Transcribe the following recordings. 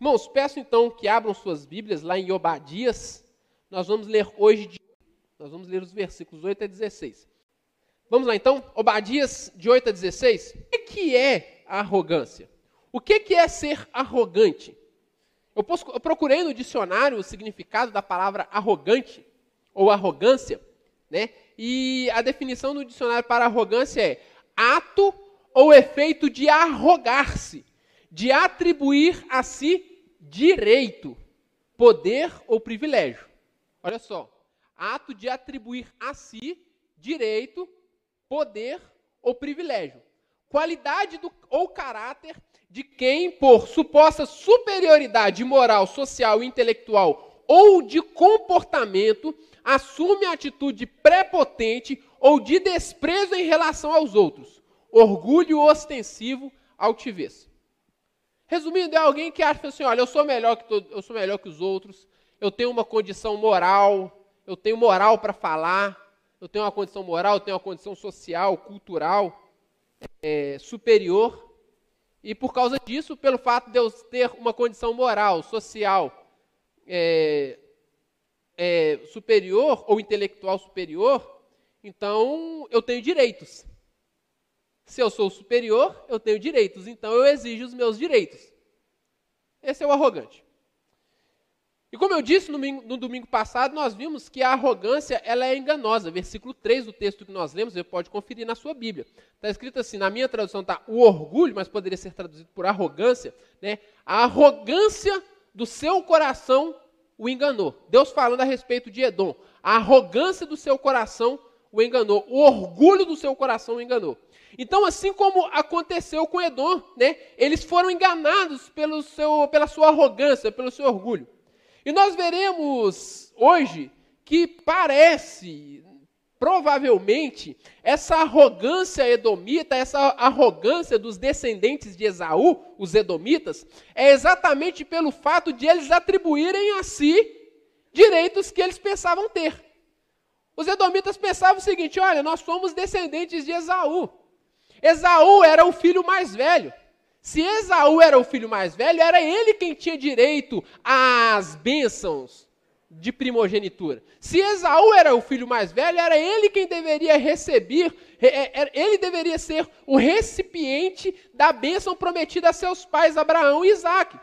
Irmãos, peço então que abram suas Bíblias lá em Obadias. Nós vamos ler hoje, de... nós vamos ler os versículos 8 a 16. Vamos lá então, Obadias de 8 a 16. O que é a arrogância? O que é ser arrogante? Eu, procurei no dicionário o significado da palavra arrogante ou arrogância, né? E a definição do dicionário para arrogância é ato ou efeito de arrogar-se, de atribuir a si direito, poder ou privilégio. Olha só, ato de atribuir a si direito, poder ou privilégio. Qualidade do, ou caráter de quem, por suposta superioridade moral, social intelectual ou de comportamento, assume atitude prepotente ou de desprezo em relação aos outros, orgulho ostensivo, altivez. Resumindo, é alguém que acha assim, olha, eu sou melhor que todo, eu sou melhor que os outros, eu tenho uma condição moral, eu tenho moral para falar, eu tenho uma condição moral, eu tenho uma condição social, cultural é, superior. E por causa disso, pelo fato de eu ter uma condição moral, social é, é, superior ou intelectual superior, então eu tenho direitos. Se eu sou superior, eu tenho direitos, então eu exijo os meus direitos. Esse é o arrogante. E como eu disse no domingo, passado, nós vimos que a arrogância ela é enganosa. Versículo 3 do texto que nós lemos, você pode conferir na sua Bíblia. Está escrito assim, na minha tradução está o orgulho, mas poderia ser traduzido por arrogância. Né? A arrogância do seu coração o enganou. Deus falando a respeito de Edom. A arrogância do seu coração o enganou. O orgulho do seu coração o enganou. Então, assim como aconteceu com Edom, né, eles foram enganados pelo seu, pela sua arrogância, pelo seu orgulho. E nós veremos hoje que parece, provavelmente, essa arrogância edomita, essa arrogância dos descendentes de Esaú, os edomitas, é exatamente pelo fato de eles atribuírem a si direitos que eles pensavam ter. Os edomitas pensavam o seguinte: olha, nós somos descendentes de Esaú. Esaú era o filho mais velho. Se Esaú era o filho mais velho, era ele quem tinha direito às bênçãos de primogenitura. Se Esaú era o filho mais velho, era ele quem deveria receber, é, ele deveria ser o recipiente da bênção prometida a seus pais, Abraão e Isaac.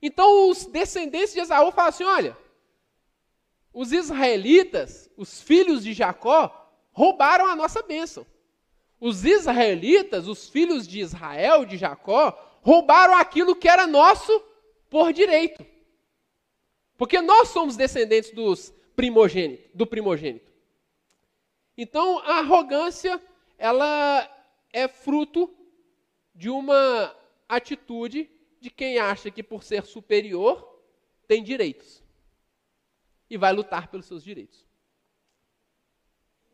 Então os descendentes de Esaú falam assim: olha, os israelitas, os filhos de Jacó, roubaram a nossa bênção. Os israelitas, os filhos de Israel, de Jacó, roubaram aquilo que era nosso por direito. Porque nós somos descendentes dos primogênito, do primogênito. Então, a arrogância, ela é fruto de uma atitude de quem acha que por ser superior tem direitos e vai lutar pelos seus direitos.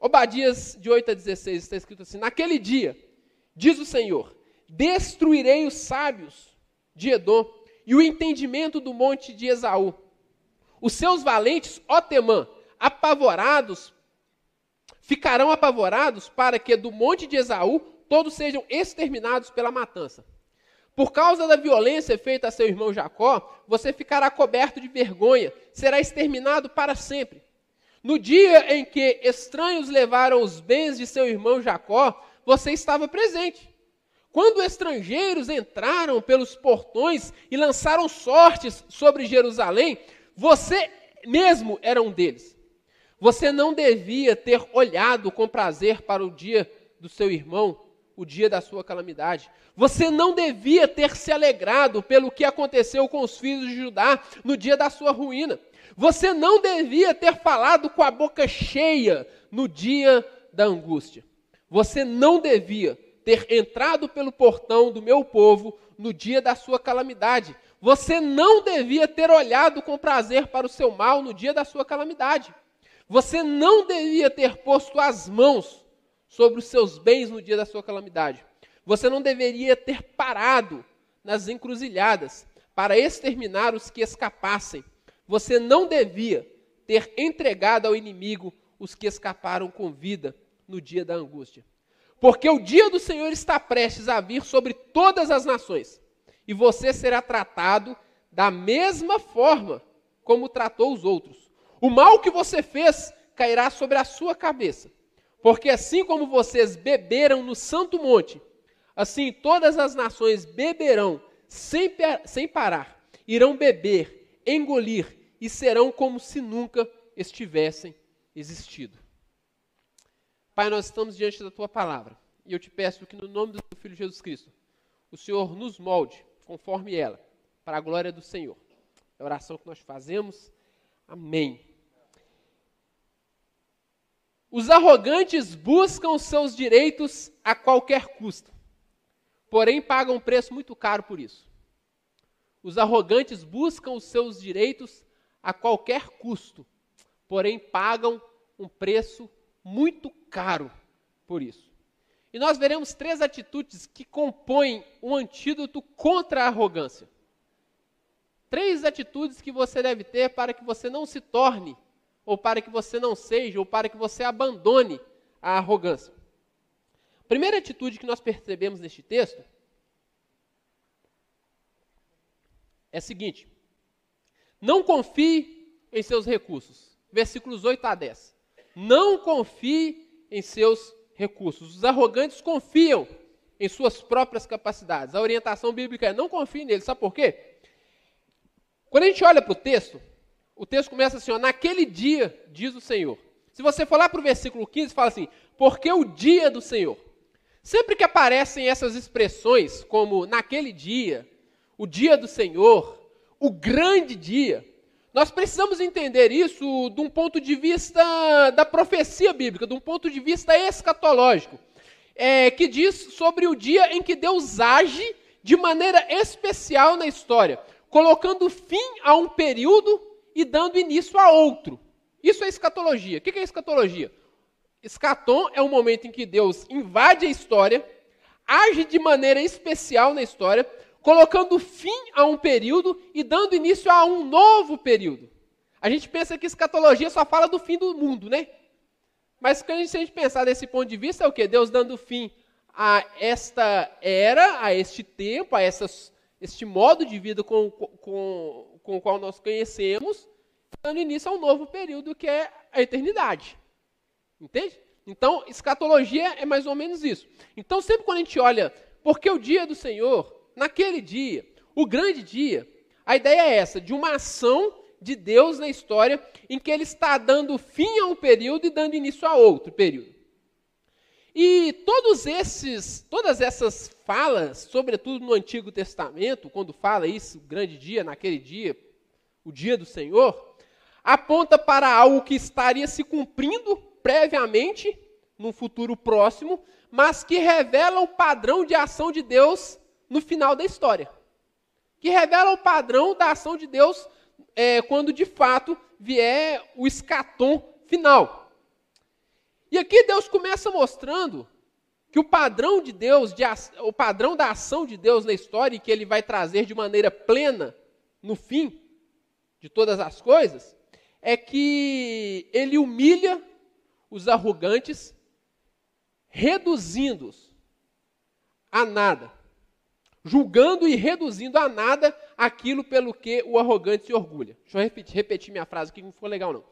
Obadias de 8 a 16 está escrito assim: Naquele dia, diz o Senhor, destruirei os sábios de Edom e o entendimento do monte de Esaú. Os seus valentes, ó Temã, apavorados, ficarão apavorados para que do monte de Esaú todos sejam exterminados pela matança. Por causa da violência feita a seu irmão Jacó, você ficará coberto de vergonha, será exterminado para sempre. No dia em que estranhos levaram os bens de seu irmão Jacó, você estava presente. Quando estrangeiros entraram pelos portões e lançaram sortes sobre Jerusalém, você mesmo era um deles. Você não devia ter olhado com prazer para o dia do seu irmão, o dia da sua calamidade. Você não devia ter se alegrado pelo que aconteceu com os filhos de Judá no dia da sua ruína. Você não devia ter falado com a boca cheia no dia da angústia. Você não devia ter entrado pelo portão do meu povo no dia da sua calamidade. Você não devia ter olhado com prazer para o seu mal no dia da sua calamidade. Você não devia ter posto as mãos sobre os seus bens no dia da sua calamidade. Você não deveria ter parado nas encruzilhadas para exterminar os que escapassem você não devia ter entregado ao inimigo os que escaparam com vida no dia da angústia. Porque o dia do Senhor está prestes a vir sobre todas as nações. e você será tratado da mesma forma como tratou os outros. O mal que você fez cairá sobre a sua cabeça. Porque assim como vocês beberam no santo monte, assim todas as nações beberão sem, sem parar, irão beber, engolir e serão como se nunca estivessem existido. Pai, nós estamos diante da tua palavra e eu te peço que, no nome do teu filho Jesus Cristo, o Senhor nos molde conforme ela, para a glória do Senhor. É a oração que nós fazemos. Amém. Os arrogantes buscam seus direitos a qualquer custo, porém pagam um preço muito caro por isso. Os arrogantes buscam os seus direitos a qualquer custo, porém pagam um preço muito caro por isso. E nós veremos três atitudes que compõem um antídoto contra a arrogância. Três atitudes que você deve ter para que você não se torne ou para que você não seja, ou para que você abandone a arrogância. Primeira atitude que nós percebemos neste texto é a seguinte: não confie em seus recursos. Versículos 8 a 10. Não confie em seus recursos. Os arrogantes confiam em suas próprias capacidades. A orientação bíblica é não confie neles. Sabe por quê? Quando a gente olha para o texto, o texto começa assim, ó, naquele dia, diz o Senhor. Se você for lá para o versículo 15, fala assim, porque o dia do Senhor. Sempre que aparecem essas expressões, como naquele dia, o dia do Senhor, o grande dia, nós precisamos entender isso de um ponto de vista da profecia bíblica, de um ponto de vista escatológico, é, que diz sobre o dia em que Deus age de maneira especial na história, colocando fim a um período e dando início a outro. Isso é escatologia. O que é escatologia? Escatom é o momento em que Deus invade a história, age de maneira especial na história, colocando fim a um período e dando início a um novo período. A gente pensa que escatologia só fala do fim do mundo, né? Mas se a gente pensar desse ponto de vista, é o que? Deus dando fim a esta era, a este tempo, a essas, este modo de vida com, com, com o qual nós conhecemos, dando início a um novo período que é a eternidade. Entende? Então, escatologia é mais ou menos isso. Então, sempre quando a gente olha, porque o dia do Senhor, naquele dia, o grande dia, a ideia é essa, de uma ação de Deus na história em que ele está dando fim a um período e dando início a outro período. E todos esses, todas essas falas, sobretudo no Antigo Testamento, quando fala isso, grande dia, naquele dia, o dia do Senhor, aponta para algo que estaria se cumprindo previamente, num futuro próximo, mas que revela o padrão de ação de Deus no final da história. Que revela o padrão da ação de Deus é, quando de fato vier o escatom final. E aqui Deus começa mostrando que o padrão de Deus, de, o padrão da ação de Deus na história, e que ele vai trazer de maneira plena no fim de todas as coisas, é que ele humilha os arrogantes, reduzindo-os a nada, julgando e reduzindo a nada aquilo pelo que o arrogante se orgulha. Deixa eu repetir, repetir minha frase aqui, que não ficou legal não.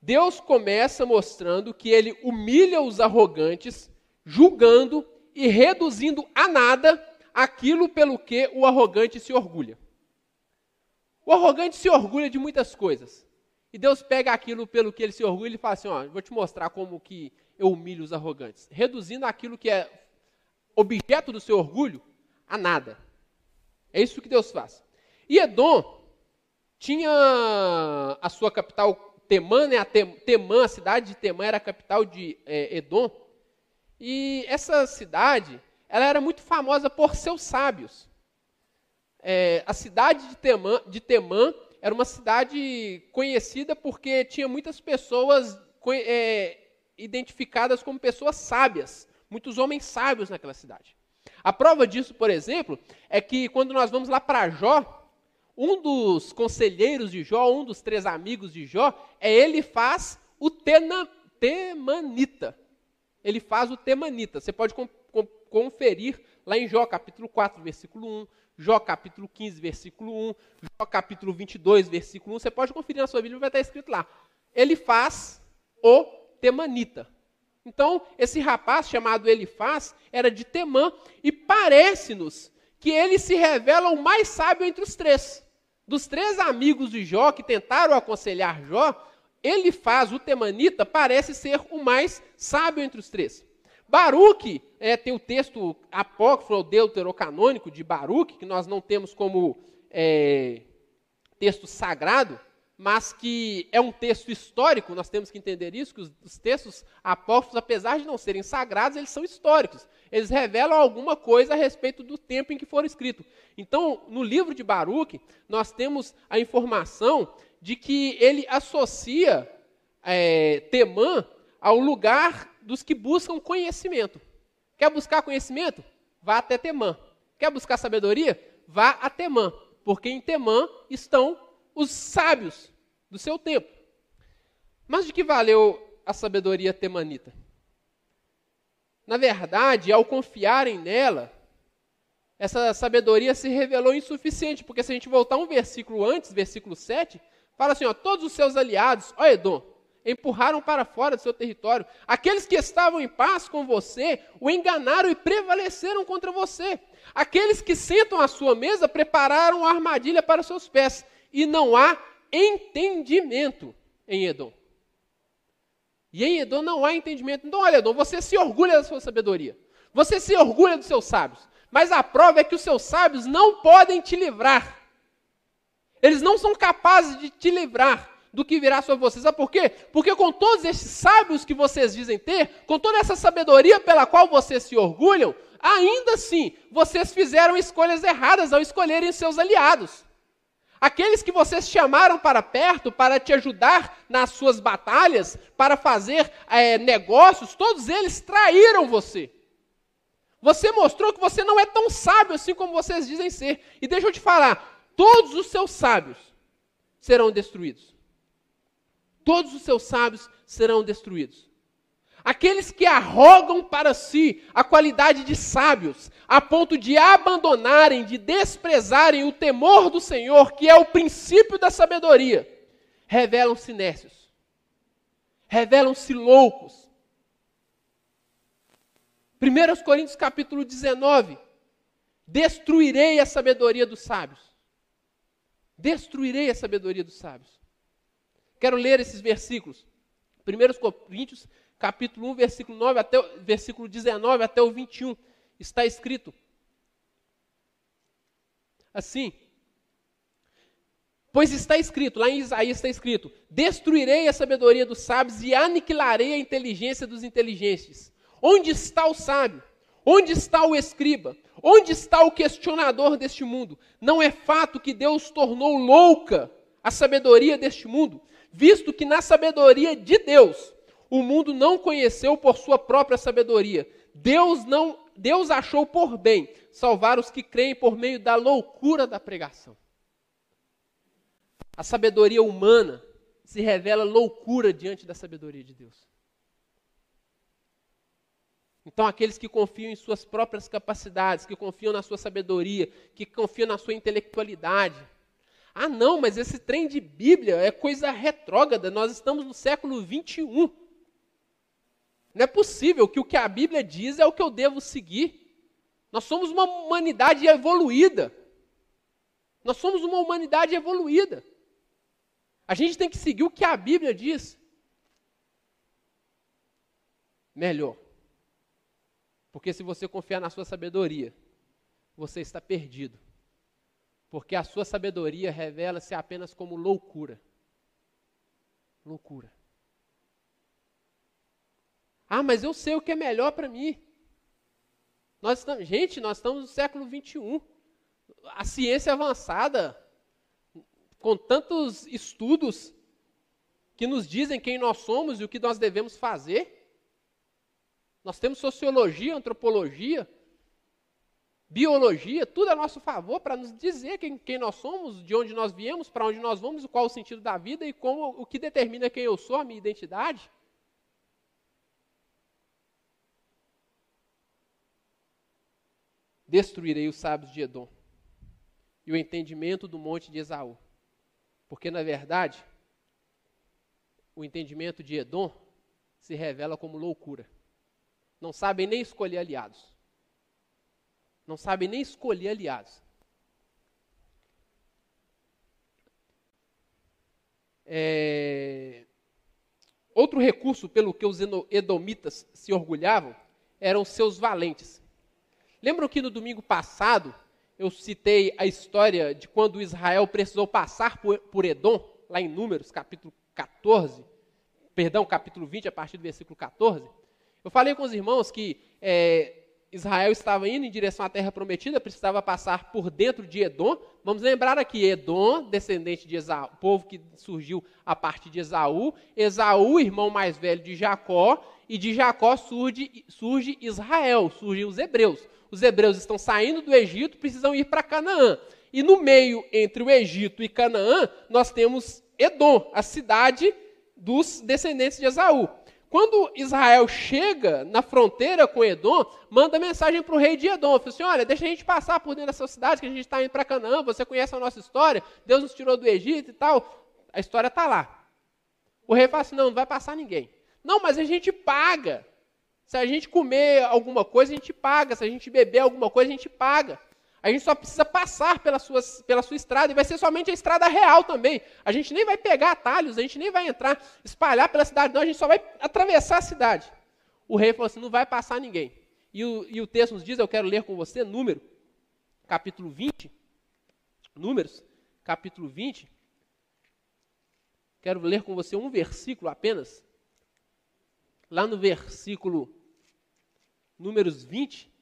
Deus começa mostrando que ele humilha os arrogantes, julgando e reduzindo a nada aquilo pelo que o arrogante se orgulha. O arrogante se orgulha de muitas coisas. E Deus pega aquilo pelo que ele se orgulha e fala assim: ó, vou te mostrar como que eu humilho os arrogantes, reduzindo aquilo que é objeto do seu orgulho a nada. É isso que Deus faz. E Edom tinha a sua capital Temã, né? A Temã, a cidade de Temã era a capital de é, Edom. E essa cidade, ela era muito famosa por seus sábios. É, a cidade de Temã, de Temã era uma cidade conhecida porque tinha muitas pessoas é, identificadas como pessoas sábias, muitos homens sábios naquela cidade. A prova disso, por exemplo, é que quando nós vamos lá para Jó, um dos conselheiros de Jó, um dos três amigos de Jó, é ele faz o tena, temanita. Ele faz o temanita. Você pode com, com, conferir lá em Jó, capítulo 4, versículo 1, Jó capítulo 15, versículo 1, Jó capítulo 22, versículo 1. Você pode conferir na sua Bíblia, vai estar escrito lá. Ele faz o Temanita. Então, esse rapaz chamado Elifaz era de Temã e parece-nos que ele se revela o mais sábio entre os três. Dos três amigos de Jó que tentaram aconselhar Jó, Elifaz, o Temanita, parece ser o mais sábio entre os três. Baruque, é, tem o texto apócrifo, o deuterocanônico de Baruque, que nós não temos como é, texto sagrado, mas que é um texto histórico, nós temos que entender isso, que os, os, textos apócrifos, apesar de não serem sagrados, eles são históricos. Eles revelam alguma coisa a respeito do tempo em que foram escritos. Então, no livro de Baruch, nós temos a informação de que ele associa é, Temã ao lugar dos que buscam conhecimento. Quer buscar conhecimento? Vá até Temã. Quer buscar sabedoria? Vá a Temã, porque em Temã estão os sábios do seu tempo. Mas de que valeu a sabedoria temanita? Na verdade, ao confiarem nela, essa sabedoria se revelou insuficiente, porque se a gente voltar um versículo antes, versículo 7, fala assim: ó, todos os seus aliados, ó Edom, empurraram para fora do seu território. Aqueles que estavam em paz com você o enganaram e prevaleceram contra você. Aqueles que sentam à sua mesa prepararam a armadilha para os seus pés e não há entendimento em Edom. E em Edom não há entendimento. Então, olha, Edom, você se orgulha da sua sabedoria. Você se orgulha dos seus sábios. Mas a prova é que os seus sábios não podem te livrar. Eles não são capazes de te livrar do que virá sobre vocês. Sabe por quê? Porque com todos esses sábios que vocês dizem ter, com toda essa sabedoria pela qual vocês se orgulham, ainda assim, vocês fizeram escolhas erradas ao escolherem seus aliados. Aqueles que vocês chamaram para perto para te ajudar nas suas batalhas, para fazer é, negócios, todos eles traíram você. Você mostrou que você não é tão sábio assim como vocês dizem ser. E deixa eu te falar: todos os seus sábios serão destruídos. Todos os seus sábios serão destruídos. Aqueles que arrogam para si a qualidade de sábios, a ponto de abandonarem, de desprezarem o temor do Senhor, que é o princípio da sabedoria, revelam-se nécios, revelam-se loucos. 1 Coríntios capítulo 19: Destruirei a sabedoria dos sábios. Destruirei a sabedoria dos sábios. Quero ler esses versículos. 1 Coríntios capítulo 1, versículo 9 até versículo 19 até o 21, está escrito assim: Pois está escrito, lá em Isaías está escrito: Destruirei a sabedoria dos sábios e aniquilarei a inteligência dos inteligentes. Onde está o sábio? Onde está o escriba? Onde está o questionador deste mundo? Não é fato que Deus tornou louca a sabedoria deste mundo, visto que na sabedoria de Deus o mundo não conheceu por sua própria sabedoria. Deus não, Deus achou por bem salvar os que creem por meio da loucura da pregação. A sabedoria humana se revela loucura diante da sabedoria de Deus. Então, aqueles que confiam em suas próprias capacidades, que confiam na sua sabedoria, que confiam na sua intelectualidade. Ah, não, mas esse trem de Bíblia é coisa retrógrada, nós estamos no século 21. Não é possível que o que a Bíblia diz é o que eu devo seguir. Nós somos uma humanidade evoluída. Nós somos uma humanidade evoluída. A gente tem que seguir o que a Bíblia diz. Melhor. Porque se você confiar na sua sabedoria, você está perdido. Porque a sua sabedoria revela-se apenas como loucura. Loucura. Ah, mas eu sei o que é melhor para mim. Nós estamos, gente, nós estamos no século 21. A ciência avançada, com tantos estudos que nos dizem quem nós somos e o que nós devemos fazer. Nós temos sociologia, antropologia, biologia, tudo a nosso favor para nos dizer quem, quem, nós somos, de onde nós viemos, para onde nós vamos, qual o sentido da vida e como o que determina quem eu sou, a minha identidade. Destruirei os sábios de Edom. e o entendimento do monte de Esaú. Porque, na verdade, o entendimento de Edom se revela como loucura. Não sabem nem escolher aliados. Não sabem nem escolher aliados. É... Outro recurso pelo que os edomitas se orgulhavam eram seus valentes. Lembram que no domingo passado eu citei a história de quando Israel precisou passar por, Edom, lá em Números, capítulo 14, perdão, capítulo 20, a partir do versículo 14. Eu falei com os irmãos que é, Israel estava indo em direção à terra prometida, precisava passar por dentro de Edom. Vamos lembrar aqui, Edom, descendente de Esaú, povo que surgiu a partir de Esaú. Esaú, irmão mais velho de Jacó, e de Jacó surge, surge Israel, surgem os hebreus. Os hebreus estão saindo do Egito, precisam ir para Canaã. E no meio entre o Egito e Canaã, nós temos Edom, a cidade dos descendentes de Esaú. Quando Israel chega na fronteira com Edom, manda mensagem para o rei de Edom. Fala assim: olha, deixa a gente passar por dentro dessa cidade que a gente está indo para Canaã, você conhece a nossa história, Deus nos tirou do Egito e tal. A história está lá. O rei fala assim: não, não vai passar ninguém. Não, mas a gente paga. Se a gente comer alguma coisa, a gente paga. Se a gente beber alguma coisa, a gente paga. A gente só precisa passar pela sua, pela sua estrada, e vai ser somente a estrada real também. A gente nem vai pegar atalhos, a gente nem vai entrar, espalhar pela cidade, não, a gente só vai atravessar a cidade. O rei falou assim: não vai passar ninguém. E o, e o texto nos diz, eu quero ler com você, número, capítulo 20. Números, capítulo 20. Quero ler com você um versículo apenas lá no versículo Números 20,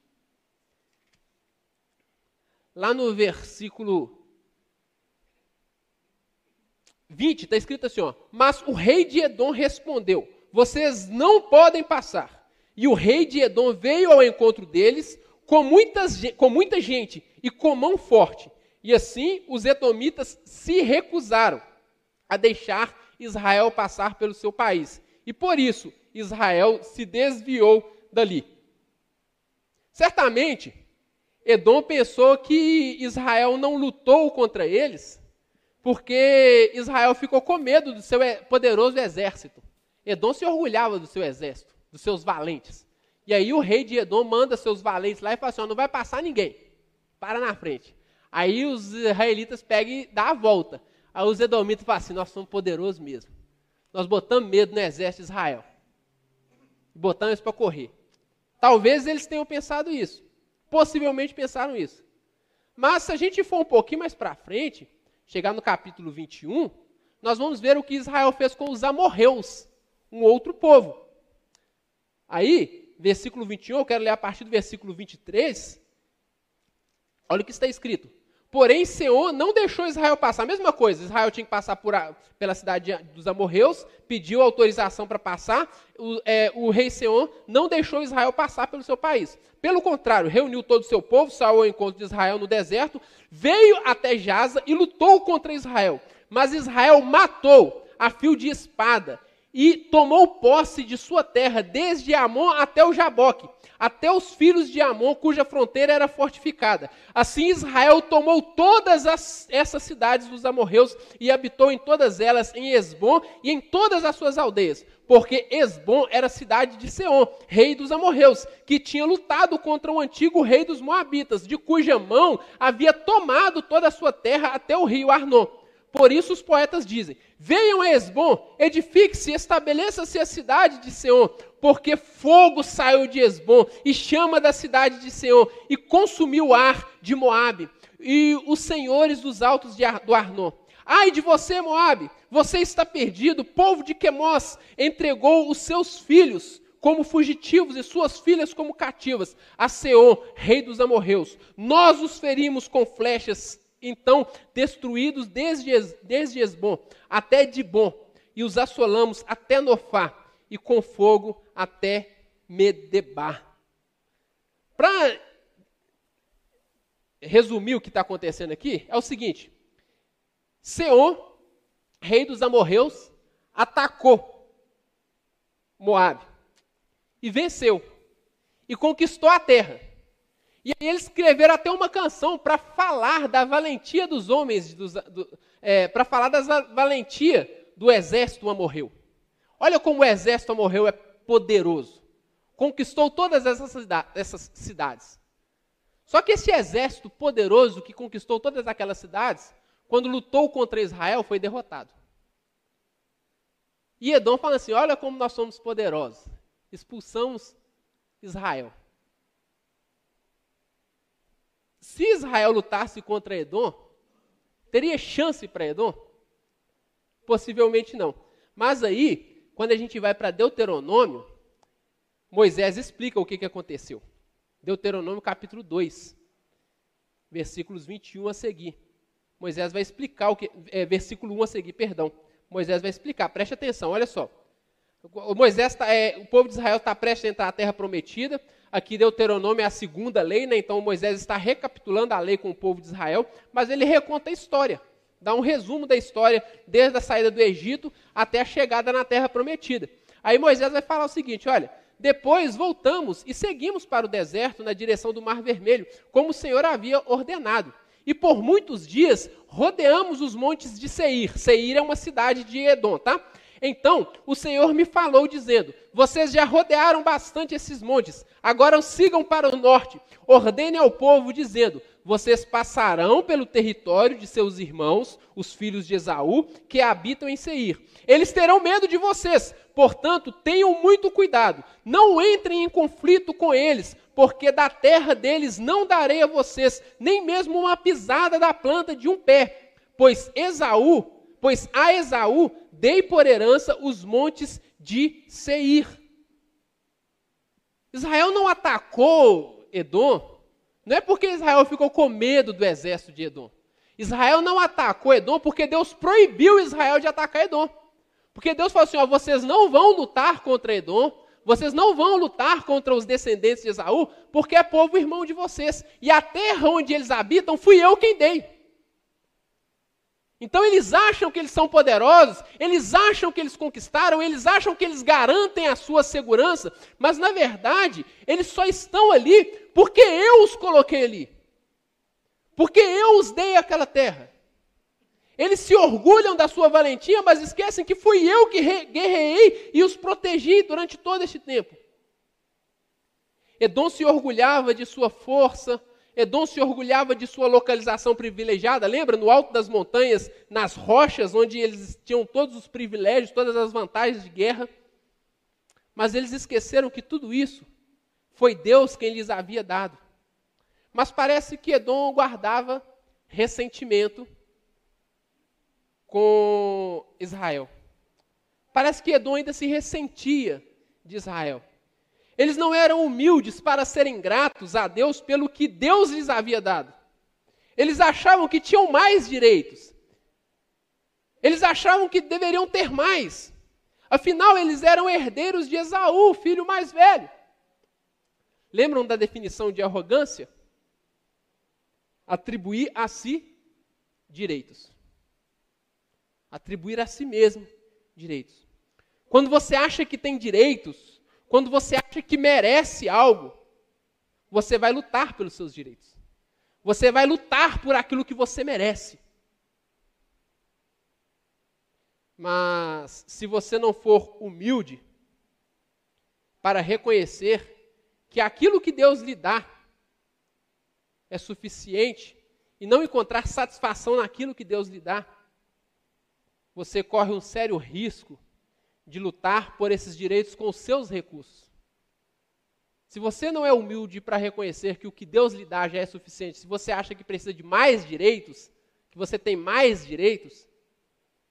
lá no versículo 20, está escrito assim: ó, Mas o rei de Edom respondeu: Vocês não podem passar. E o rei de Edom veio ao encontro deles com, muitas, com muita gente e com mão forte. E assim os edomitas se recusaram a deixar Israel passar pelo seu país. E por isso Israel se desviou dali. Certamente, Edom pensou que Israel não lutou contra eles, porque Israel ficou com medo do seu poderoso exército. Edom se orgulhava do seu exército, dos seus valentes. E aí o rei de Edom manda seus valentes lá e fala assim: não vai passar ninguém, para na frente. Aí os israelitas pegam e dão a volta. Aí os edomitas falam assim: nós somos poderosos mesmo. Nós botamos medo no exército de Israel botando eles para correr. Talvez eles tenham pensado isso. Possivelmente pensaram isso. Mas se a gente for um pouquinho mais para frente, chegar no capítulo 21, nós vamos ver o que Israel fez com os amorreus, um outro povo. Aí, versículo 21, eu quero ler a partir do versículo 23. Olha o que está escrito. Porém, Senhor não deixou Israel passar. A mesma coisa, Israel tinha que passar por a, pela cidade dos amorreus, pediu autorização para passar. O, é, o, rei Senhor não deixou Israel passar pelo seu país. Pelo contrário, reuniu todo o seu povo, saiu ao encontro de Israel no deserto, veio até Jaza e lutou contra Israel. Mas Israel matou a fio de espada e tomou posse de sua terra, desde Amon até o Jaboque até os filhos de Amon, cuja fronteira era fortificada. Assim Israel tomou todas as, essas cidades dos amorreus e habitou em todas elas, em Esbom e em todas as suas aldeias. Porque Esbom era cidade de Seom, rei dos amorreus, que tinha lutado contra o antigo rei dos moabitas, de cuja mão havia tomado toda a sua terra até o rio Arnon. Por isso os poetas dizem: Venham a Esbom, edifique-se, estabeleça-se a cidade de Seom, porque fogo saiu de Esbom e chama da cidade de Seom e consumiu o ar de Moabe e os senhores dos altos Ar, do Arnon. Ai de você, Moabe, você está perdido. O povo de Quemós entregou os seus filhos como fugitivos e suas filhas como cativas a Seom, rei dos amorreus. Nós os ferimos com flechas então destruídos desde, desde Esbom até Dibom, e os assolamos até Nofá, e com fogo até Medebar. Para resumir o que está acontecendo aqui, é o seguinte: Seon, rei dos amorreus, atacou Moabe e venceu e conquistou a terra. E aí eles escreveram até uma canção para falar da valentia dos homens, do, é, para falar da valentia do exército amorreu. Olha como o exército amorreu é poderoso. Conquistou todas essas, essas cidades. Só que esse exército poderoso que conquistou todas aquelas cidades, quando lutou contra Israel, foi derrotado. E Edom fala assim: olha como nós somos poderosos. Expulsamos Israel. Se Israel lutasse contra Edom, teria chance para Edom? Possivelmente não. Mas aí, quando a gente vai para Deuteronômio, Moisés explica o que, que aconteceu. Deuteronômio capítulo 2, versículos 21 a seguir. Moisés vai explicar o que. É, versículo 1 a seguir, perdão. Moisés vai explicar, preste atenção, olha só. O, Moisés tá, é, o povo de Israel está prestes a entrar na terra prometida. Aqui Deuteronômio é a segunda lei, né? então Moisés está recapitulando a lei com o povo de Israel, mas ele reconta a história, dá um resumo da história, desde a saída do Egito até a chegada na terra prometida. Aí Moisés vai falar o seguinte: olha, depois voltamos e seguimos para o deserto na direção do Mar Vermelho, como o Senhor havia ordenado. E por muitos dias rodeamos os montes de Seir. Seir é uma cidade de Edom, tá? Então o Senhor me falou, dizendo: Vocês já rodearam bastante esses montes, agora sigam para o norte. Ordene ao povo, dizendo: Vocês passarão pelo território de seus irmãos, os filhos de Esaú, que habitam em Seir. Eles terão medo de vocês, portanto, tenham muito cuidado. Não entrem em conflito com eles, porque da terra deles não darei a vocês nem mesmo uma pisada da planta de um pé, pois Esaú, pois a Esaú dei por herança os montes de Seir. Israel não atacou Edom, não é porque Israel ficou com medo do exército de Edom. Israel não atacou Edom porque Deus proibiu Israel de atacar Edom. Porque Deus falou assim: ó, vocês não vão lutar contra Edom, vocês não vão lutar contra os descendentes de Esaú, porque é povo irmão de vocês. E a terra onde eles habitam fui eu quem dei. Então eles acham que eles são poderosos, eles acham que eles conquistaram, eles acham que eles garantem a sua segurança, mas na verdade, eles só estão ali porque eu os coloquei ali. Porque eu os dei aquela terra. Eles se orgulham da sua valentia, mas esquecem que fui eu que guerreei e os protegi durante todo este tempo. Edom se orgulhava de sua força, Edom se orgulhava de sua localização privilegiada, lembra? No alto das montanhas, nas rochas, onde eles tinham todos os privilégios, todas as vantagens de guerra. Mas eles esqueceram que tudo isso foi Deus quem lhes havia dado. Mas parece que Edom guardava ressentimento com Israel. Parece que Edom ainda se ressentia de Israel. Eles não eram humildes para serem gratos a Deus pelo que Deus lhes havia dado. Eles achavam que tinham mais direitos. Eles achavam que deveriam ter mais. Afinal, eles eram herdeiros de Esaú, filho mais velho. Lembram da definição de arrogância? Atribuir a si direitos. Atribuir a si mesmo direitos. Quando você acha que tem direitos, quando você acha que merece algo, você vai lutar pelos seus direitos. Você vai lutar por aquilo que você merece. Mas se você não for humilde para reconhecer que aquilo que Deus lhe dá é suficiente e não encontrar satisfação naquilo que Deus lhe dá, você corre um sério risco de lutar por esses direitos com os seus recursos. Se você não é humilde para reconhecer que o que Deus lhe dá já é suficiente, se você acha que precisa de mais direitos, que você tem mais direitos,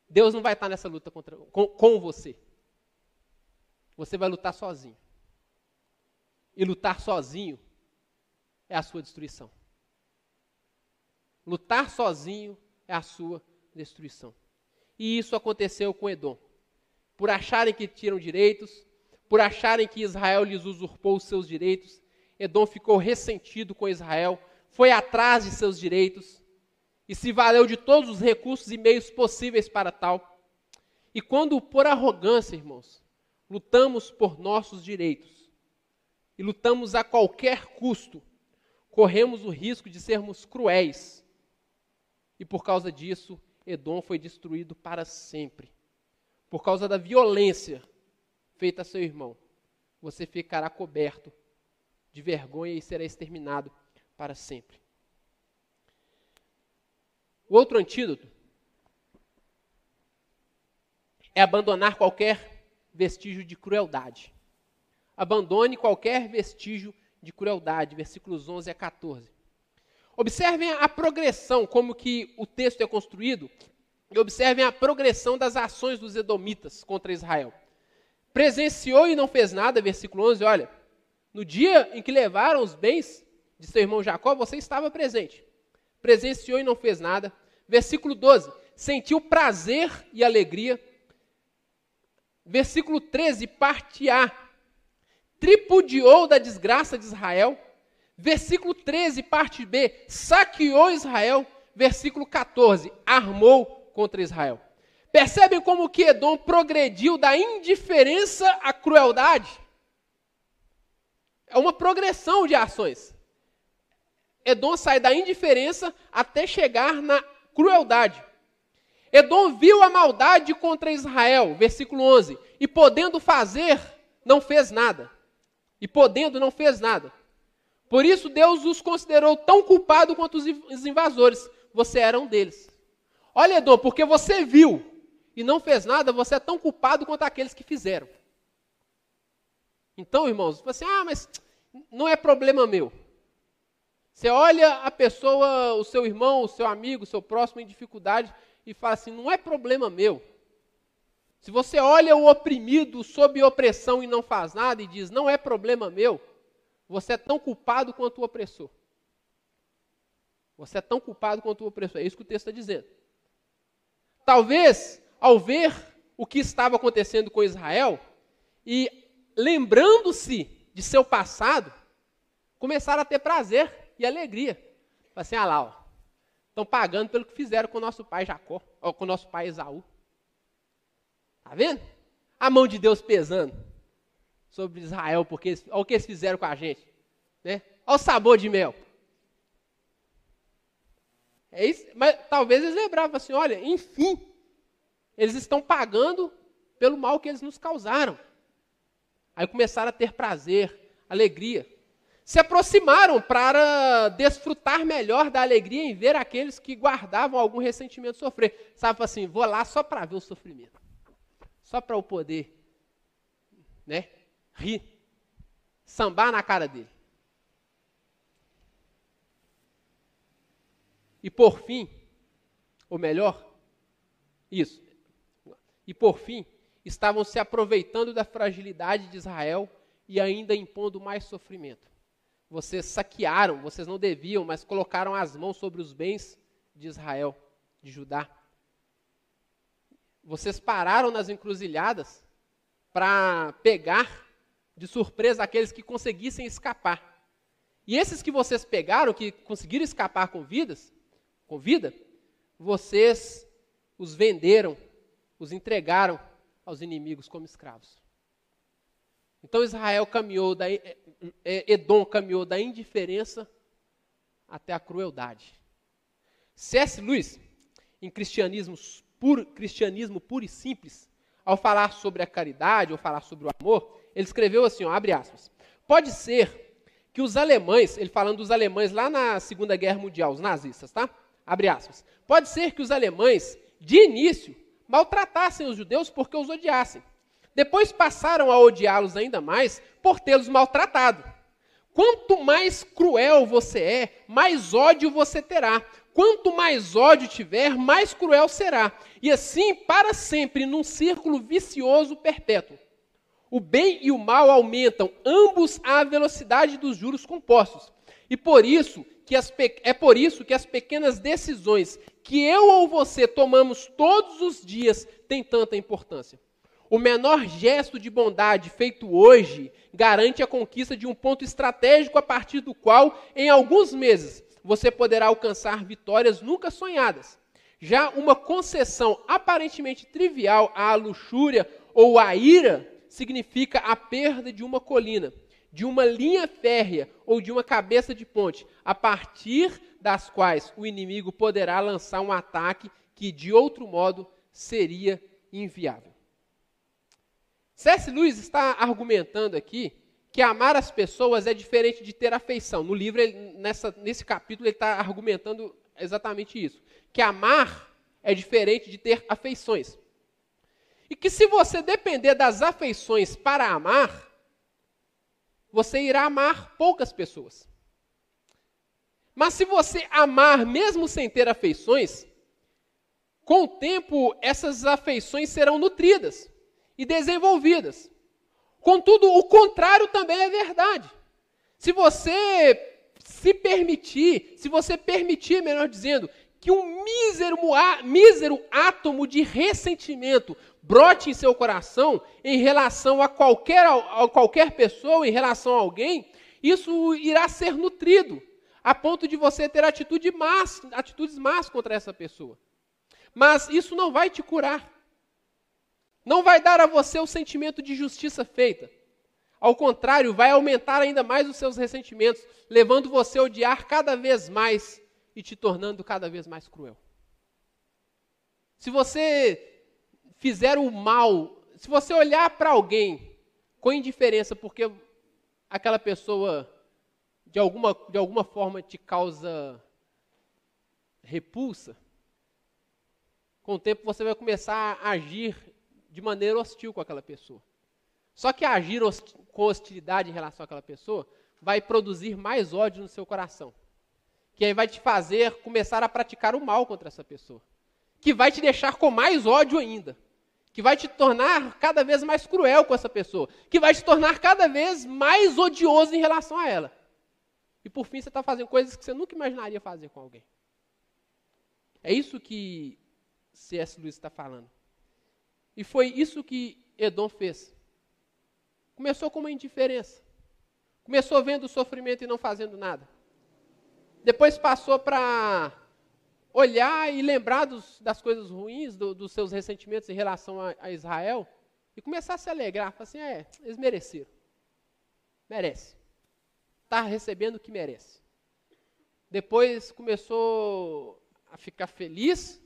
Deus não vai estar nessa luta contra, com, com você. Você vai lutar sozinho. E lutar sozinho é a sua destruição. Lutar sozinho é a sua destruição. E isso aconteceu com Edom por acharem que tinham direitos, por acharem que Israel lhes usurpou os seus direitos. Edom ficou ressentido com Israel, foi atrás de seus direitos e se valeu de todos os recursos e meios possíveis para tal. E quando, por arrogância, irmãos, lutamos por nossos direitos e lutamos a qualquer custo, corremos o risco de sermos cruéis. E por causa disso, Edom foi destruído para sempre. Por causa da violência feita a seu irmão, você ficará coberto de vergonha e será exterminado para sempre. O outro antídoto é abandonar qualquer vestígio de crueldade. Abandone qualquer vestígio de crueldade, versículos 11 a 14. Observem a progressão, como que o texto é construído, e observem a progressão das ações dos edomitas contra Israel. Presenciou e não fez nada, versículo 11, olha, no dia em que levaram os bens de seu irmão Jacó, você estava presente. Presenciou e não fez nada. Versículo 12, sentiu prazer e alegria. Versículo 13, parte A, tripudiou da desgraça de Israel. Versículo 13, parte B, saqueou Israel. Versículo 14, armou contra Israel. Percebem como que Edom progrediu da indiferença à crueldade? É uma progressão de ações. Edom sai da indiferença até chegar na crueldade. Edom viu a maldade contra Israel, versículo 11, e podendo fazer, não fez nada. E podendo, não fez nada. Por isso Deus os considerou tão culpados quanto os invasores. Você era um deles. Olha, Edom, porque você viu e não fez nada, você é tão culpado quanto aqueles que fizeram. Então, irmãos, você, ah, mas não é problema meu. Você olha a pessoa, o seu irmão, o seu amigo, o seu próximo em dificuldade e fala assim: não é problema meu. Se você olha o oprimido sob opressão e não faz nada e diz: não é problema meu, você é tão culpado quanto o opressor. Você é tão culpado quanto o opressor. É isso que o texto está dizendo. Talvez, ao ver o que estava acontecendo com Israel e lembrando-se de seu passado, começaram a ter prazer e alegria. Fala assim, ah lá, ó, estão pagando pelo que fizeram com nosso pai Jacó, ou com nosso pai Esaú. Tá vendo? A mão de Deus pesando sobre Israel, porque olha o que eles fizeram com a gente. Né? Olha o sabor de mel. É isso, mas talvez eles lembravam assim, olha, enfim, eles estão pagando pelo mal que eles nos causaram. Aí começaram a ter prazer, alegria se aproximaram para desfrutar melhor da alegria em ver aqueles que guardavam algum ressentimento sofrer. Sabe assim, vou lá só para ver o sofrimento. Só para eu poder, né, rir, sambar na cara dele. E por fim, ou melhor, isso. E por fim, estavam se aproveitando da fragilidade de Israel e ainda impondo mais sofrimento vocês saquearam, vocês não deviam, mas colocaram as mãos sobre os bens de Israel, de Judá. Vocês pararam nas encruzilhadas para pegar de surpresa aqueles que conseguissem escapar. E esses que vocês pegaram, que conseguiram escapar com vidas, com vida, vocês os venderam, os entregaram aos inimigos como escravos. Então Israel caminhou da é, é, Edom caminhou da indiferença até a crueldade. C.S. Lewis, em cristianismo puro, cristianismo puro e simples, ao falar sobre a caridade, ao falar sobre o amor, ele escreveu assim, ó, abre aspas. Pode ser que os alemães, ele falando dos alemães lá na Segunda Guerra Mundial, os nazistas, tá? Abre aspas. Pode ser que os alemães, de início, maltratassem os judeus porque os odiassem. Depois passaram a odiá-los ainda mais por tê-los maltratado. Quanto mais cruel você é, mais ódio você terá. Quanto mais ódio tiver, mais cruel será. E assim, para sempre, num círculo vicioso perpétuo. O bem e o mal aumentam, ambos à velocidade dos juros compostos. E por isso que as, é por isso que as pequenas decisões que eu ou você tomamos todos os dias têm tanta importância. O menor gesto de bondade feito hoje garante a conquista de um ponto estratégico a partir do qual, em alguns meses, você poderá alcançar vitórias nunca sonhadas. Já uma concessão aparentemente trivial à luxúria ou à ira significa a perda de uma colina, de uma linha férrea ou de uma cabeça de ponte, a partir das quais o inimigo poderá lançar um ataque que de outro modo seria inviável. C.S. Lewis está argumentando aqui que amar as pessoas é diferente de ter afeição. No livro, ele, nessa, nesse capítulo, ele está argumentando exatamente isso. Que amar é diferente de ter afeições. E que se você depender das afeições para amar, você irá amar poucas pessoas. Mas se você amar mesmo sem ter afeições, com o tempo essas afeições serão nutridas e desenvolvidas. Contudo, o contrário também é verdade. Se você se permitir, se você permitir, melhor dizendo, que um mísero, mísero átomo de ressentimento brote em seu coração em relação a qualquer, a qualquer pessoa, em relação a alguém, isso irá ser nutrido, a ponto de você ter atitude más, atitudes más contra essa pessoa. Mas isso não vai te curar. Não vai dar a você o sentimento de justiça feita. Ao contrário, vai aumentar ainda mais os seus ressentimentos, levando você a odiar cada vez mais e te tornando cada vez mais cruel. Se você fizer o mal, se você olhar para alguém com indiferença porque aquela pessoa de alguma, de alguma forma te causa repulsa, com o tempo você vai começar a agir de maneira hostil com aquela pessoa. Só que agir com hostilidade em relação àquela pessoa vai produzir mais ódio no seu coração. Que aí vai te fazer começar a praticar o mal contra essa pessoa. Que vai te deixar com mais ódio ainda que vai te tornar cada vez mais cruel com essa pessoa, que vai te tornar cada vez mais odioso em relação a ela. E por fim você está fazendo coisas que você nunca imaginaria fazer com alguém. É isso que C.S. Lewis está falando. E foi isso que Edom fez. Começou com uma indiferença. Começou vendo o sofrimento e não fazendo nada. Depois passou para olhar e lembrar dos, das coisas ruins, do, dos seus ressentimentos em relação a, a, Israel, e começar a se alegrar. Falar assim, é, eles mereceram. Merece. Está recebendo o que merece. Depois começou a ficar feliz,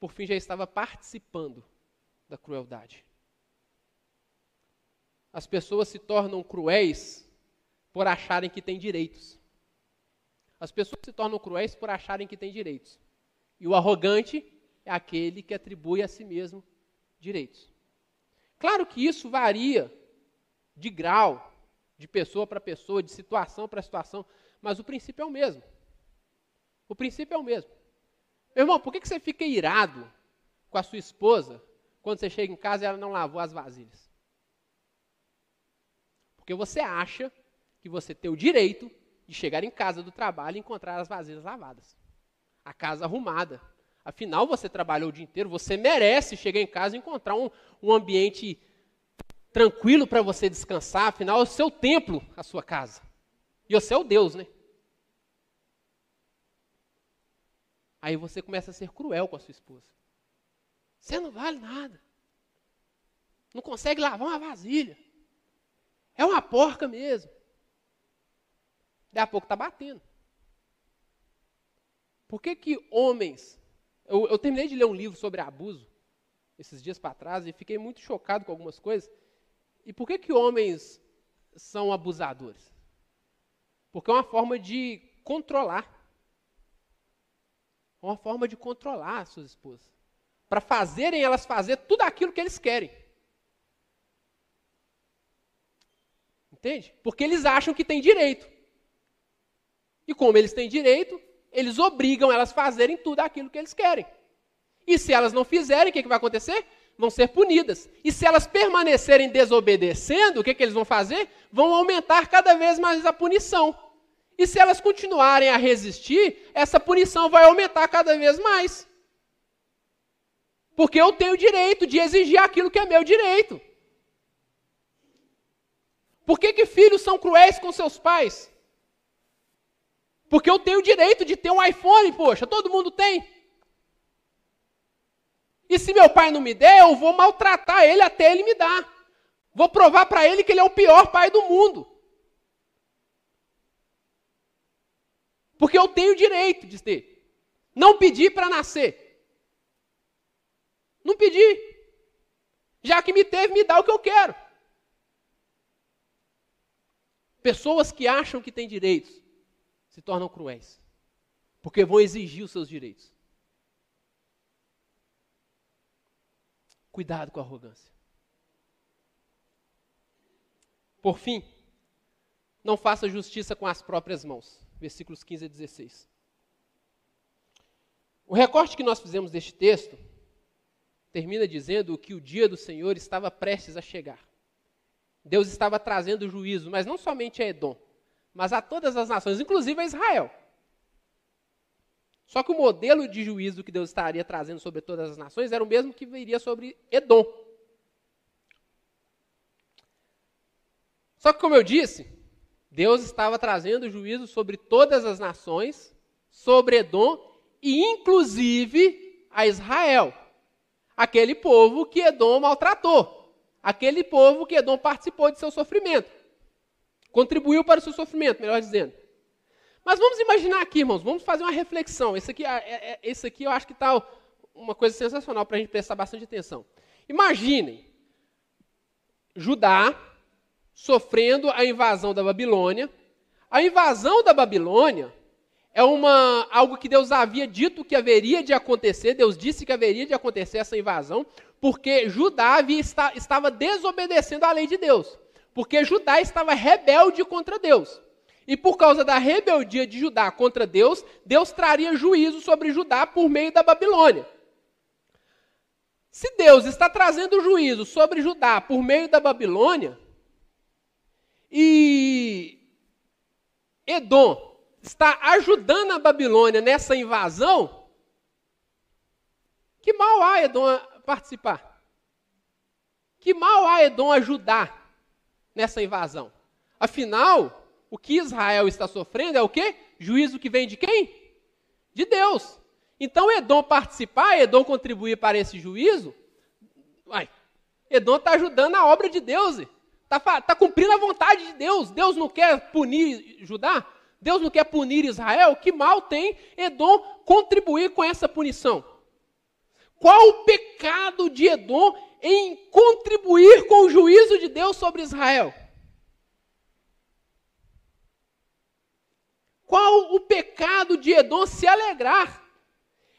por fim já estava participando da crueldade. As pessoas se tornam cruéis por acharem que têm direitos. As pessoas se tornam cruéis por acharem que têm direitos. E o arrogante é aquele que atribui a si mesmo direitos. Claro que isso varia de grau, de pessoa para pessoa, de situação para situação, mas o princípio é o mesmo. O princípio é o mesmo. Meu irmão, por que você fica irado com a sua esposa quando você chega em casa e ela não lavou as vasilhas? Porque você acha que você tem o direito de chegar em casa do trabalho e encontrar as vasilhas lavadas, a casa arrumada. Afinal, você trabalhou o dia inteiro, você merece chegar em casa e encontrar um, um ambiente tranquilo para você descansar. Afinal, é o seu templo, a sua casa. E você é o Deus, né? Aí você começa a ser cruel com a sua esposa. Você não vale nada. Não consegue lavar uma vasilha. É uma porca mesmo. Daí a pouco está batendo. Por que, que homens. Eu, eu, terminei de ler um livro sobre abuso esses dias para trás e fiquei muito chocado com algumas coisas. E por que, que homens são abusadores? Porque é uma forma de controlar. É uma forma de controlar as suas esposas. Para fazerem elas fazer tudo aquilo que eles querem. Entende? Porque eles acham que têm direito. E como eles têm direito, eles obrigam elas a fazerem tudo aquilo que eles querem. E se elas não fizerem, o que, que vai acontecer? Vão ser punidas. E se elas permanecerem desobedecendo, o que, que eles vão fazer? Vão aumentar cada vez mais a punição. E se elas continuarem a resistir, essa punição vai aumentar cada vez mais. Porque eu tenho o direito de exigir aquilo que é meu direito. Por que, que filhos são cruéis com seus pais? Porque eu tenho o direito de ter um iPhone, poxa, todo mundo tem. E se meu pai não me der, eu vou maltratar ele até ele me dar. Vou provar para ele que ele é o pior pai do mundo. Porque eu tenho o direito de ter. Não pedi para nascer. Não pedi. Já que me teve, me dá o que eu quero. Pessoas que acham que têm direitos se tornam cruéis. Porque vão exigir os seus direitos. Cuidado com a arrogância. Por fim, não faça justiça com as próprias mãos. Versículos 15 a 16. O recorte que nós fizemos deste texto termina dizendo que o dia do Senhor estava prestes a chegar. Deus estava trazendo juízo, mas não somente a Edom, mas a todas as nações, inclusive a Israel. Só que o modelo de juízo que Deus estaria trazendo sobre todas as nações era o mesmo que viria sobre Edom. Só que, como eu disse, Deus estava trazendo juízo sobre todas as nações, sobre Edom e, inclusive, a Israel aquele povo que Edom maltratou, aquele povo que Edom participou de seu sofrimento, contribuiu para o seu sofrimento, melhor dizendo. Mas vamos imaginar aqui, irmãos, vamos fazer uma reflexão. Esse aqui, é, é, é esse aqui eu acho que está uma coisa sensacional para a gente prestar bastante atenção. Imaginem Judá sofrendo a invasão da Babilônia. A invasão da Babilônia é uma, algo que Deus havia dito que haveria de acontecer, Deus disse que haveria de acontecer essa invasão, porque Judá havia, estava desobedecendo à lei de Deus. Porque Judá estava rebelde contra Deus. E por causa da rebeldia de Judá contra Deus, Deus traria juízo sobre Judá por meio da Babilônia. Se Deus está trazendo juízo sobre Judá por meio da Babilônia, e Edom está ajudando a Babilônia nessa invasão, que mal há Edom participar? Que mal há Edom ajudar nessa invasão? Afinal, o que Israel está sofrendo é o quê? Juízo que vem de quem? De Deus. Então, Edom participar, Edom contribuir para esse juízo, Edom está ajudando a obra de Deus. Está tá cumprindo a vontade de Deus. Deus não quer punir Judá? Deus não quer punir Israel? Que mal tem Edom contribuir com essa punição? Qual o pecado de Edom em contribuir com o juízo de Deus sobre Israel? Qual o pecado de Edom se alegrar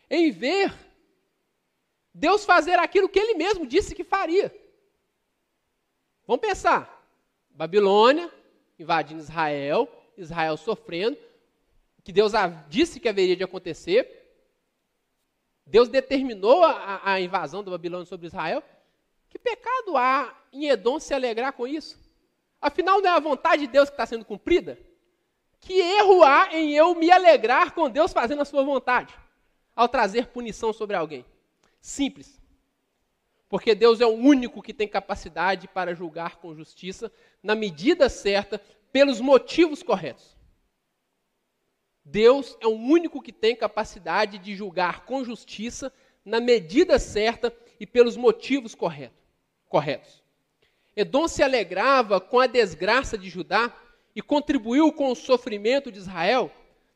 em ver Deus fazer aquilo que ele mesmo disse que faria? Vamos pensar. Babilônia invadindo Israel, Israel sofrendo, que Deus disse que haveria de acontecer. Deus determinou a, a invasão da Babilônia sobre Israel. Que pecado há em Edom se alegrar com isso? Afinal, não é a vontade de Deus que está sendo cumprida? Que erro há em eu me alegrar com Deus fazendo a sua vontade, ao trazer punição sobre alguém? Simples. Porque Deus é o único que tem capacidade para julgar com justiça, na medida certa, pelos motivos corretos. Deus é o único que tem capacidade de julgar com justiça, na medida certa e pelos motivos corretos. Edom se alegrava com a desgraça de Judá e contribuiu com o sofrimento de Israel,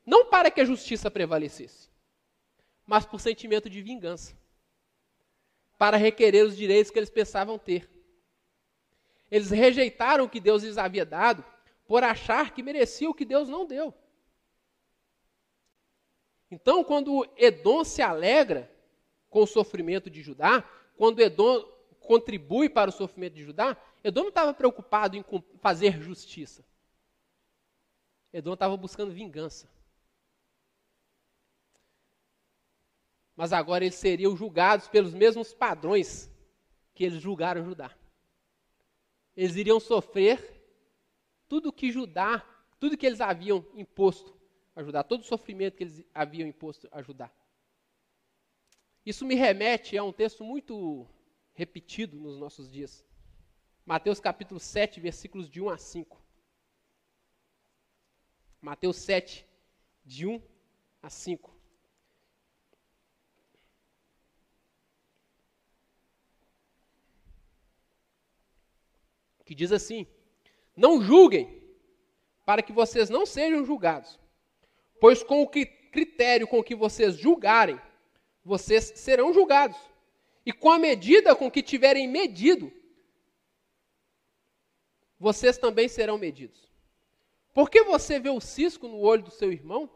não para que a justiça prevalecesse, mas por sentimento de vingança, para requerer os direitos que eles pensavam ter. Eles rejeitaram o que Deus lhes havia dado por achar que merecia o que Deus não deu. Então, quando Edom se alegra com o sofrimento de Judá, quando Edom contribui para o sofrimento de Judá, Edom não estava preocupado em fazer justiça. Edom estava buscando vingança. Mas agora eles seriam julgados pelos mesmos padrões que eles julgaram Judá. Eles iriam sofrer tudo que Judá, tudo que eles haviam imposto a Judá, todo o sofrimento que eles haviam imposto a Judá. Isso me remete a um texto muito repetido nos nossos dias. Mateus capítulo 7, versículos de 1 a 5. Mateus 7, de 1 a 5. Que diz assim: não julguem, para que vocês não sejam julgados. Pois com o critério com que vocês julgarem, vocês serão julgados. E com a medida com que tiverem medido, vocês também serão medidos. Por que você vê o cisco no olho do seu irmão,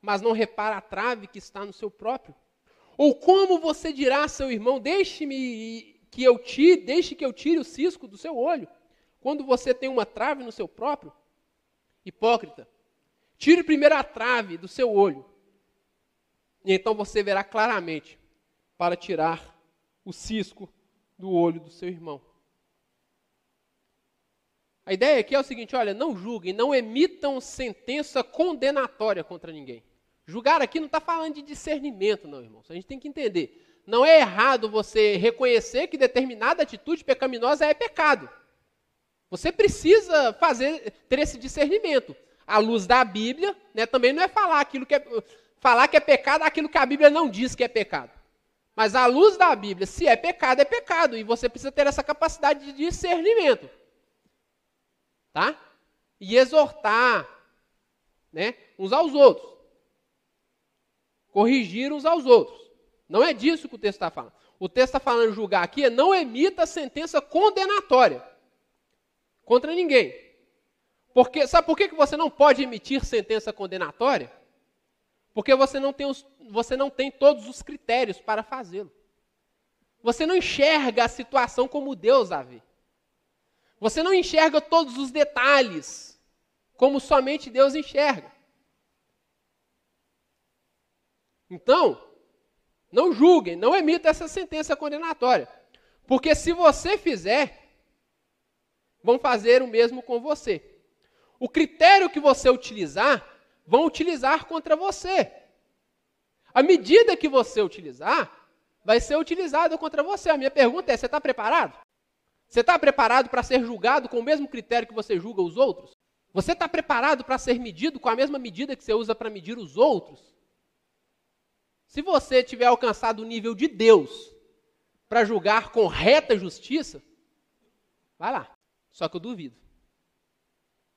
mas não repara a trave que está no seu próprio? Ou como você dirá a seu irmão, deixe-me que eu tire, deixe que eu tire o cisco do seu olho, quando você tem uma trave no seu próprio? Hipócrita, tire primeiro a trave do seu olho, e então você verá claramente para tirar o cisco do olho do seu irmão. A ideia aqui é o seguinte: olha, não julguem, não emitam sentença condenatória contra ninguém. Julgar aqui não está falando de discernimento, não, irmãos. A gente tem que entender. Não é errado você reconhecer que determinada atitude pecaminosa é pecado. Você precisa fazer ter esse discernimento. À luz da Bíblia, né, também não é falar aquilo que é falar que é pecado aquilo que a Bíblia não diz que é pecado. Mas à luz da Bíblia, se é pecado, é pecado. E você precisa ter essa capacidade de discernimento tá? E exortar, né, uns aos outros. Corrigir uns aos outros. Não é disso que o texto está falando. O texto está falando julgar aqui é não emita sentença condenatória contra ninguém. Porque, sabe por que você não pode emitir sentença condenatória? Porque você não tem, os, você não tem todos os critérios para fazê-lo. Você não enxerga a situação como Deus a vê. Você não enxerga todos os detalhes, como somente Deus enxerga. Então, não julguem, não emita essa sentença condenatória. Porque se você fizer, vão fazer o mesmo com você. O critério que você utilizar, vão utilizar contra você. A medida que você utilizar, vai ser utilizada contra você. A minha pergunta é: você está preparado? Você está preparado para ser julgado com o mesmo critério que você julga os outros? Você está preparado para ser medido com a mesma medida que você usa para medir os outros? Se você tiver alcançado o nível de Deus para julgar com reta justiça, vai lá. Só que eu duvido.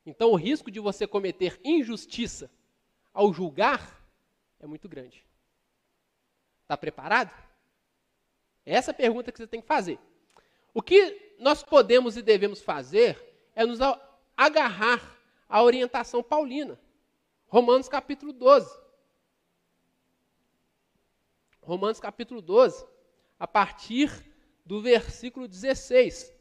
Então o risco de você cometer injustiça ao julgar é muito grande. Está preparado? É essa pergunta que você tem que fazer. O que nós podemos e devemos fazer é nos agarrar à orientação paulina. Romanos capítulo 12. Romanos capítulo 12, a partir do versículo 16.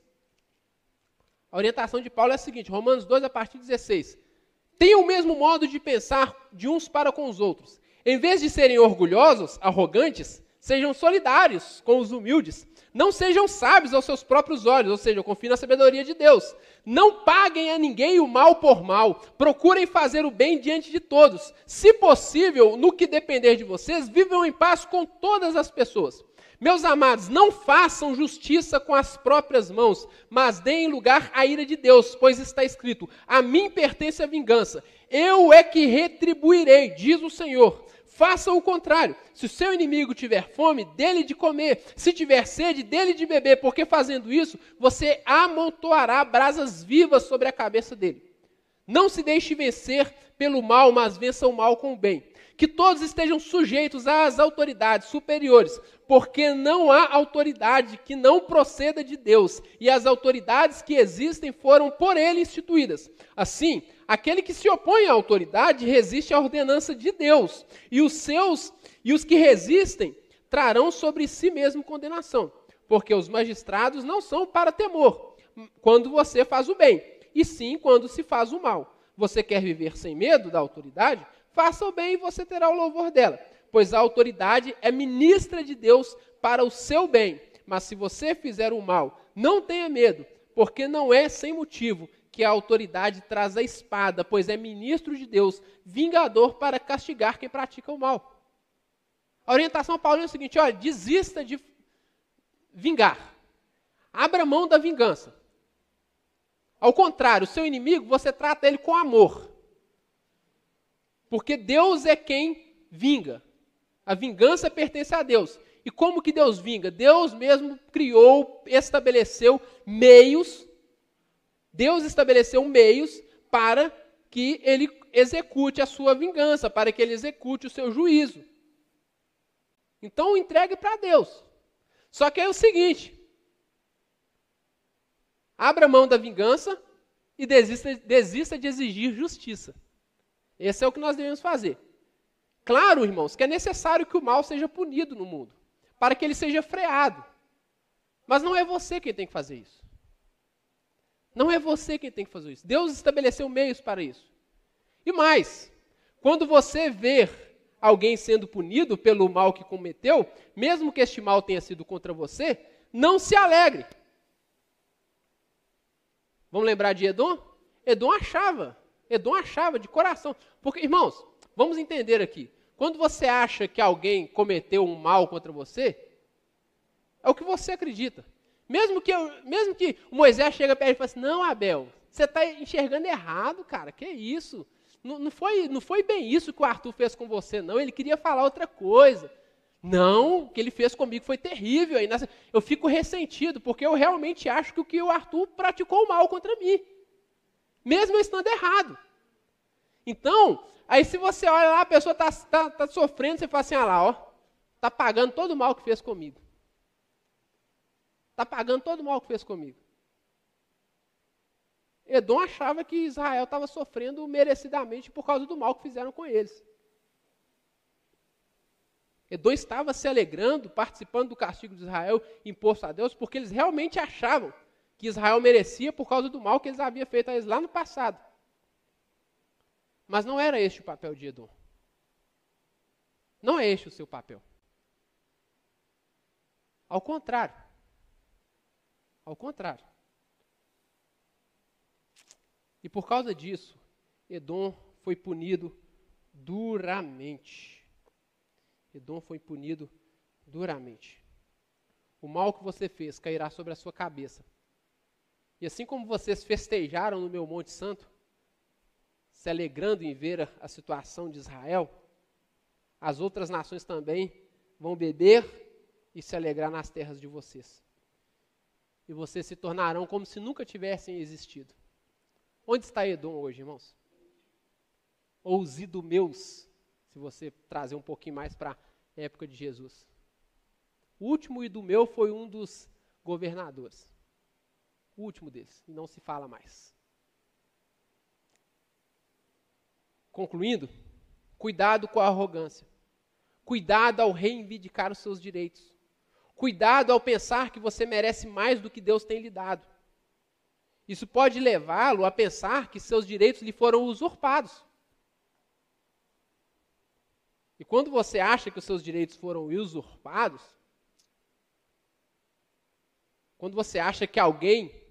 A orientação de Paulo é a seguinte: Romanos 12, a partir do 16. Tenham o mesmo modo de pensar de uns para com os outros. Em vez de serem orgulhosos, arrogantes, sejam solidários com os humildes. Não sejam sábios aos seus próprios olhos, ou seja, confiem na sabedoria de Deus. Não paguem a ninguém o mal por mal. Procurem fazer o bem diante de todos. Se possível, no que depender de vocês, vivam em paz com todas as pessoas. Meus amados, não façam justiça com as próprias mãos, mas deem lugar à ira de Deus, pois está escrito: A mim pertence a vingança. Eu é que retribuirei, diz o Senhor. Faça o contrário. Se o seu inimigo tiver fome, dele de comer. Se tiver sede, dele de beber, porque fazendo isso, você amontoará brasas vivas sobre a cabeça dele. Não se deixe vencer pelo mal, mas vença o mal com o bem. Que todos estejam sujeitos às autoridades superiores, porque não há autoridade que não proceda de Deus, e as autoridades que existem foram por ele instituídas. Assim, aquele que se opõe à autoridade resiste à ordenança de Deus, e os seus e os que resistem trarão sobre si mesmo condenação, porque os magistrados não são para temor quando você faz o bem, e sim quando se faz o mal. Você quer viver sem medo da autoridade? Faça o bem e você terá o louvor dela, pois a autoridade é ministra de Deus para o seu bem. Mas se você fizer o mal, não tenha medo, porque não é sem motivo que a autoridade traz a espada, pois é ministro de Deus, vingador para castigar quem pratica o mal. A orientação paulina é o seguinte: olha, desista de vingar. Abra mão da vingança. Ao contrário, o seu inimigo, você trata ele com amor. Porque Deus é quem vinga. A vingança pertence a Deus. E como que Deus vinga? Deus mesmo criou, estabeleceu meios Deus estabeleceu meios para que ele execute a sua vingança, para que ele execute o seu juízo. Então entregue para Deus. Só que é o seguinte: abra mão da vingança e desista, desista de exigir justiça. Esse é o que nós devemos fazer. Claro, irmãos, que é necessário que o mal seja punido no mundo, para que ele seja freado. Mas não é você quem tem que fazer isso. Não é você quem tem que fazer isso. Deus estabeleceu meios para isso. E mais, quando você ver alguém sendo punido pelo mal que cometeu, mesmo que este mal tenha sido contra você, não se alegre. Vamos lembrar de Edom? Edom achava, Edom achava de coração. Porque, irmãos, vamos entender aqui. Quando você acha que alguém cometeu um mal contra você, é o que você acredita. Mesmo que, eu, mesmo que o Moisés chega perto e fala assim, não, Abel, você está enxergando errado, cara, que isso? Não, não, foi, não foi bem isso que o Arthur fez com você, não. Ele queria falar outra coisa. Não, o que ele fez comigo foi terrível. Eu fico ressentido, porque eu realmente acho que o que o Arthur praticou mal contra mim. Mesmo estando errado. Então, aí se você olha lá, a pessoa está tá, tá sofrendo, você fala assim, ah lá, ó, está pagando todo o mal que fez comigo. Está pagando todo o mal que fez comigo. Edom achava que Israel estava sofrendo merecidamente por causa do mal que fizeram com eles. Edom estava se alegrando, participando do castigo de Israel imposto a Deus, porque eles realmente achavam que Israel merecia por causa do mal que eles haviam feito a eles lá no passado. Mas não era este o papel de Edom. Não é este o seu papel. Ao contrário. Ao contrário. E por causa disso, Edom foi punido duramente. Edom foi punido duramente. O mal que você fez cairá sobre a sua cabeça. E assim como vocês festejaram no meu Monte Santo, se alegrando em ver a situação de Israel, as outras nações também vão beber e se alegrar nas terras de vocês. E vocês se tornarão como se nunca tivessem existido. Onde está Edom hoje, irmãos? Ou os idumeus, se você trazer um pouquinho mais para a época de Jesus. O último idumeu foi um dos governadores. O último deles, e não se fala mais. Concluindo, cuidado com a arrogância. Cuidado ao reivindicar os seus direitos. Cuidado ao pensar que você merece mais do que Deus tem lhe dado. Isso pode levá-lo a pensar que seus direitos lhe foram usurpados. E quando você acha que os seus direitos foram usurpados, quando você acha que alguém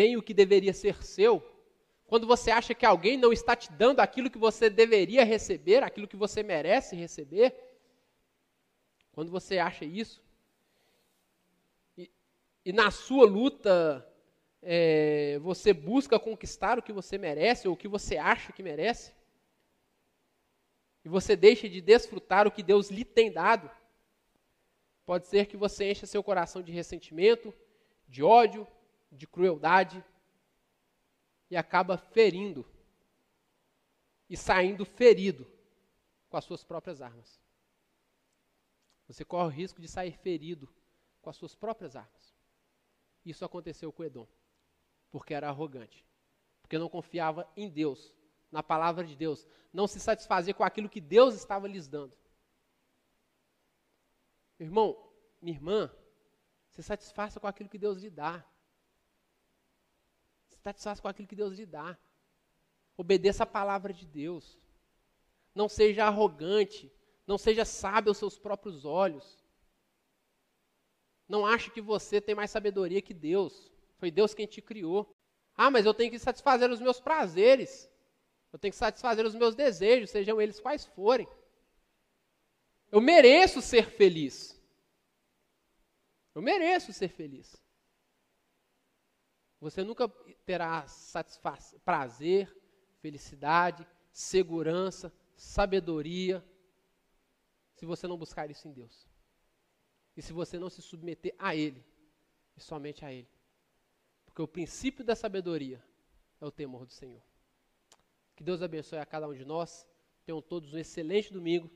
tem o que deveria ser seu, quando você acha que alguém não está te dando aquilo que você deveria receber, aquilo que você merece receber, quando você acha isso, e, e na sua luta é, você busca conquistar o que você merece ou o que você acha que merece, e você deixa de desfrutar o que Deus lhe tem dado, pode ser que você encha seu coração de ressentimento, de ódio, de crueldade, e acaba ferindo e saindo ferido com as suas próprias armas. Você corre o risco de sair ferido com as suas próprias armas. Isso aconteceu com Edom porque era arrogante, porque não confiava em Deus, na palavra de Deus, não se satisfazia com aquilo que Deus estava lhes dando. Irmão, minha irmã, se satisfaça com aquilo que Deus lhe dá. Satisfaça com aquilo que Deus lhe dá. Obedeça a palavra de Deus. Não seja arrogante. Não seja sábio aos seus próprios olhos. Não ache que você tem mais sabedoria que Deus. Foi Deus quem te criou. Ah, mas eu tenho que satisfazer os meus prazeres. Eu tenho que satisfazer os meus desejos, sejam eles quais forem. Eu mereço ser feliz. Eu mereço ser feliz. Você nunca terá prazer, felicidade, segurança, sabedoria, se você não buscar isso em Deus. E se você não se submeter a Ele, e somente a Ele. Porque o princípio da sabedoria é o temor do Senhor. Que Deus abençoe a cada um de nós. Tenham todos um excelente domingo